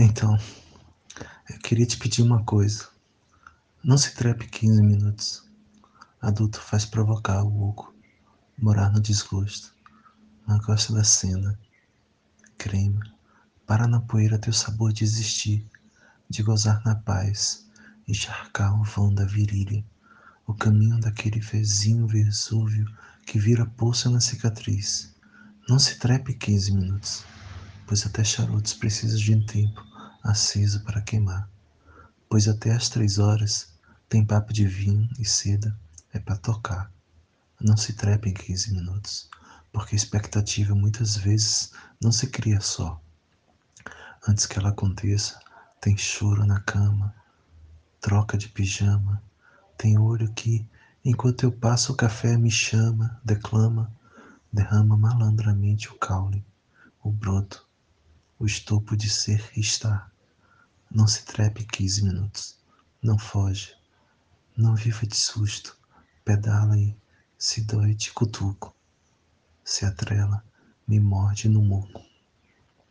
Então, eu queria te pedir uma coisa. Não se trepe 15 minutos. Adulto faz provocar o oco, morar no desgosto. Não gosta da cena. Creme, para na poeira teu sabor de existir, de gozar na paz, encharcar o vão da virilha, o caminho daquele vezinho Vesúvio que vira poça na cicatriz. Não se trepe 15 minutos, pois até charutos precisam de um tempo aceso para queimar, pois até às três horas tem papo de vinho e seda é para tocar. Não se trepe em 15 minutos, porque expectativa muitas vezes não se cria só. Antes que ela aconteça, tem choro na cama, troca de pijama, tem olho que, enquanto eu passo o café, me chama, declama, derrama malandramente o caule, o broto, o estopo de ser e estar. Não se trepe 15 minutos. Não foge. Não viva de susto. Pedala e se dói te cutuco. Se atrela, me morde no muco.